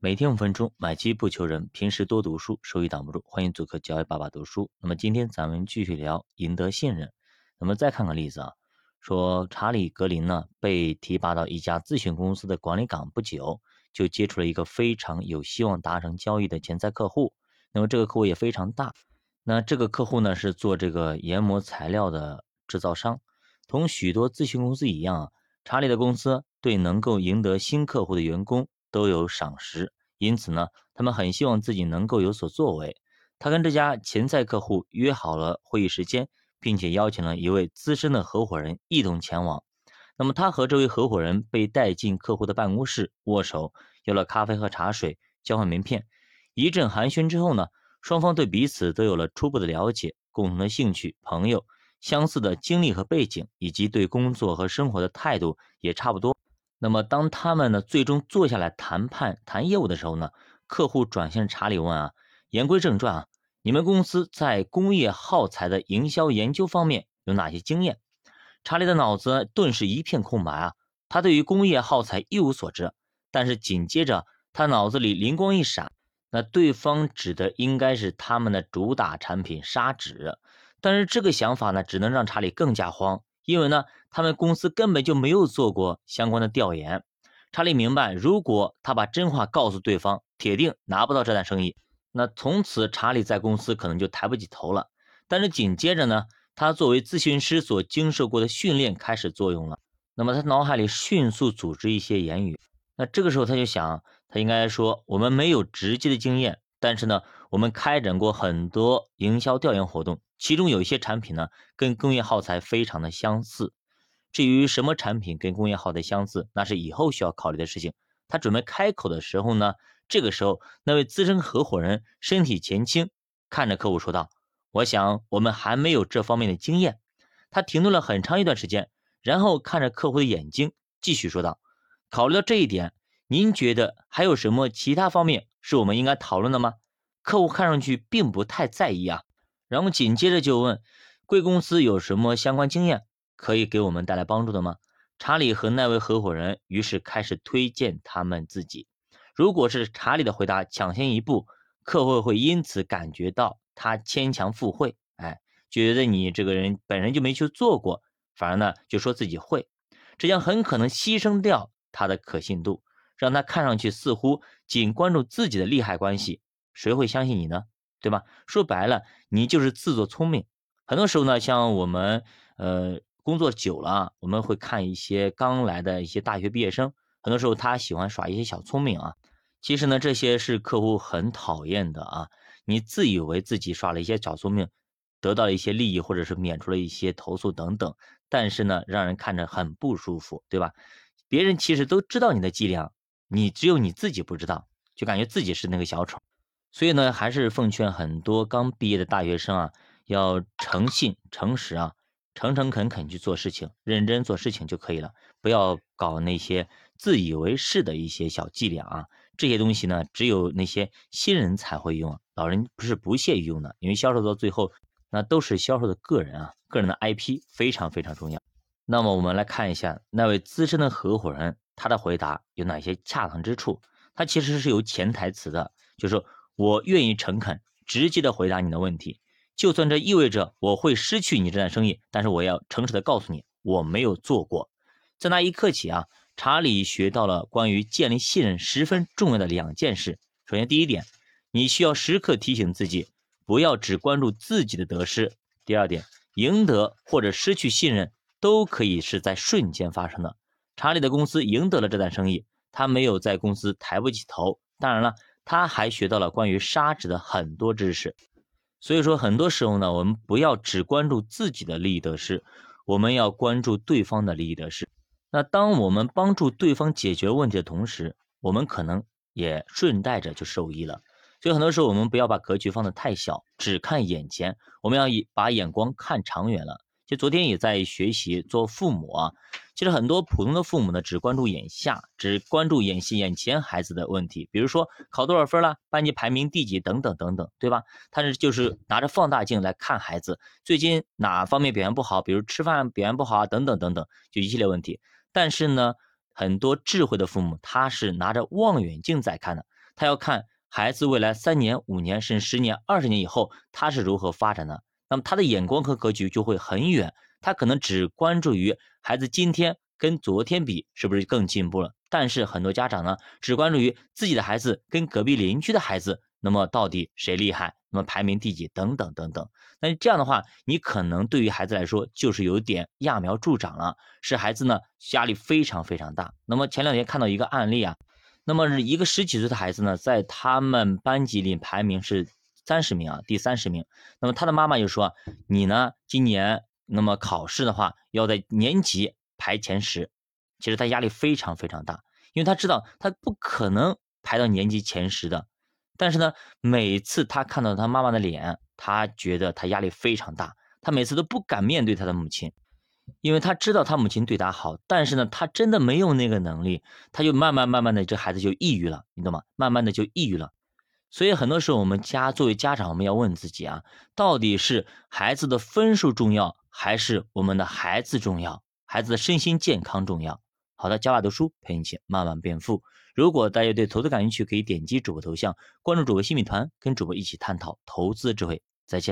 每天五分钟，买基不求人。平时多读书，收益挡不住。欢迎做客教育爸爸读书。那么今天咱们继续聊赢得信任。那么再看个例子啊，说查理·格林呢被提拔到一家咨询公司的管理岗不久，就接触了一个非常有希望达成交易的潜在客户。那么这个客户也非常大。那这个客户呢是做这个研磨材料的制造商。同许多咨询公司一样啊，查理的公司对能够赢得新客户的员工。都有赏识，因此呢，他们很希望自己能够有所作为。他跟这家潜在客户约好了会议时间，并且邀请了一位资深的合伙人一同前往。那么，他和这位合伙人被带进客户的办公室，握手，要了咖啡和茶水，交换名片。一阵寒暄之后呢，双方对彼此都有了初步的了解，共同的兴趣、朋友、相似的经历和背景，以及对工作和生活的态度也差不多。那么，当他们呢最终坐下来谈判谈业务的时候呢，客户转向查理问啊，言归正传啊，你们公司在工业耗材的营销研究方面有哪些经验？查理的脑子顿时一片空白啊，他对于工业耗材一无所知。但是紧接着他脑子里灵光一闪，那对方指的应该是他们的主打产品砂纸。但是这个想法呢，只能让查理更加慌。因为呢，他们公司根本就没有做过相关的调研。查理明白，如果他把真话告诉对方，铁定拿不到这单生意。那从此，查理在公司可能就抬不起头了。但是紧接着呢，他作为咨询师所经受过的训练开始作用了。那么他脑海里迅速组织一些言语。那这个时候他就想，他应该说：我们没有直接的经验，但是呢，我们开展过很多营销调研活动。其中有一些产品呢，跟工业耗材非常的相似。至于什么产品跟工业耗材相似，那是以后需要考虑的事情。他准备开口的时候呢，这个时候那位资深合伙人身体前倾，看着客户说道：“我想我们还没有这方面的经验。”他停顿了很长一段时间，然后看着客户的眼睛，继续说道：“考虑到这一点，您觉得还有什么其他方面是我们应该讨论的吗？”客户看上去并不太在意啊。然后紧接着就问，贵公司有什么相关经验可以给我们带来帮助的吗？查理和那位合伙人于是开始推荐他们自己。如果是查理的回答抢先一步，客户会因此感觉到他牵强附会，哎，觉得你这个人本人就没去做过，反而呢就说自己会，这将很可能牺牲掉他的可信度，让他看上去似乎仅关注自己的利害关系。谁会相信你呢？对吧？说白了，你就是自作聪明。很多时候呢，像我们呃工作久了，我们会看一些刚来的一些大学毕业生，很多时候他喜欢耍一些小聪明啊。其实呢，这些是客户很讨厌的啊。你自以为自己耍了一些小聪明，得到了一些利益，或者是免除了一些投诉等等，但是呢，让人看着很不舒服，对吧？别人其实都知道你的伎俩，你只有你自己不知道，就感觉自己是那个小丑。所以呢，还是奉劝很多刚毕业的大学生啊，要诚信、诚实啊，诚诚恳恳去做事情，认真做事情就可以了，不要搞那些自以为是的一些小伎俩啊。这些东西呢，只有那些新人才会用，老人不是不屑于用的，因为销售到最后，那都是销售的个人啊，个人的 IP 非常非常重要。那么我们来看一下那位资深的合伙人，他的回答有哪些恰当之处？他其实是有潜台词的，就是。我愿意诚恳、直接的回答你的问题，就算这意味着我会失去你这单生意，但是我要诚实的告诉你，我没有做过。在那一刻起啊，查理学到了关于建立信任十分重要的两件事。首先，第一点，你需要时刻提醒自己，不要只关注自己的得失。第二点，赢得或者失去信任都可以是在瞬间发生的。查理的公司赢得了这单生意，他没有在公司抬不起头。当然了。他还学到了关于砂纸的很多知识，所以说很多时候呢，我们不要只关注自己的利益得失，我们要关注对方的利益得失。那当我们帮助对方解决问题的同时，我们可能也顺带着就受益了。所以很多时候我们不要把格局放得太小，只看眼前，我们要以把眼光看长远了。就昨天也在学习做父母啊，其实很多普通的父母呢，只关注眼下，只关注眼眼前孩子的问题，比如说考多少分了，班级排名第几等等等等，对吧？他是就是拿着放大镜来看孩子最近哪方面表现不好，比如吃饭表现不好啊，等等等等，就一系列问题。但是呢，很多智慧的父母他是拿着望远镜在看的，他要看孩子未来三年、五年甚至十年、二十年以后他是如何发展的。那么他的眼光和格局就会很远，他可能只关注于孩子今天跟昨天比是不是更进步了。但是很多家长呢，只关注于自己的孩子跟隔壁邻居的孩子，那么到底谁厉害？那么排名第几？等等等等。那这样的话，你可能对于孩子来说就是有点揠苗助长了，使孩子呢压力非常非常大。那么前两天看到一个案例啊，那么是一个十几岁的孩子呢，在他们班级里排名是三十名啊，第三十名。那么他的妈妈就说：“你呢，今年那么考试的话，要在年级排前十。”其实他压力非常非常大，因为他知道他不可能排到年级前十的。但是呢，每次他看到他妈妈的脸，他觉得他压力非常大，他每次都不敢面对他的母亲，因为他知道他母亲对他好，但是呢，他真的没有那个能力，他就慢慢慢慢的，这孩子就抑郁了，你懂吗？慢慢的就抑郁了。所以很多时候，我们家作为家长，我们要问自己啊，到底是孩子的分数重要，还是我们的孩子重要？孩子的身心健康重要？好的，教爸读书陪你一起慢慢变富。如果大家对投资感兴趣，可以点击主播头像，关注主播新米团，跟主播一起探讨投资智慧。再见。